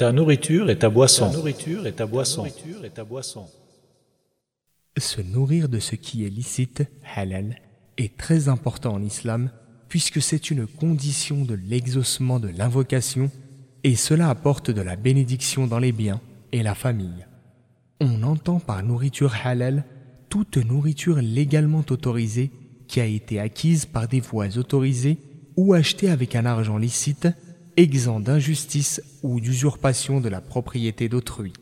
Ta nourriture et ta boisson. nourriture et ta boisson. et ta boisson. Se nourrir de ce qui est licite, halal, est très important en islam puisque c'est une condition de l'exaucement de l'invocation et cela apporte de la bénédiction dans les biens et la famille. On entend par nourriture halal toute nourriture légalement autorisée qui a été acquise par des voies autorisées ou achetée avec un argent licite, exempt d'injustice ou d'usurpation de la propriété d'autrui.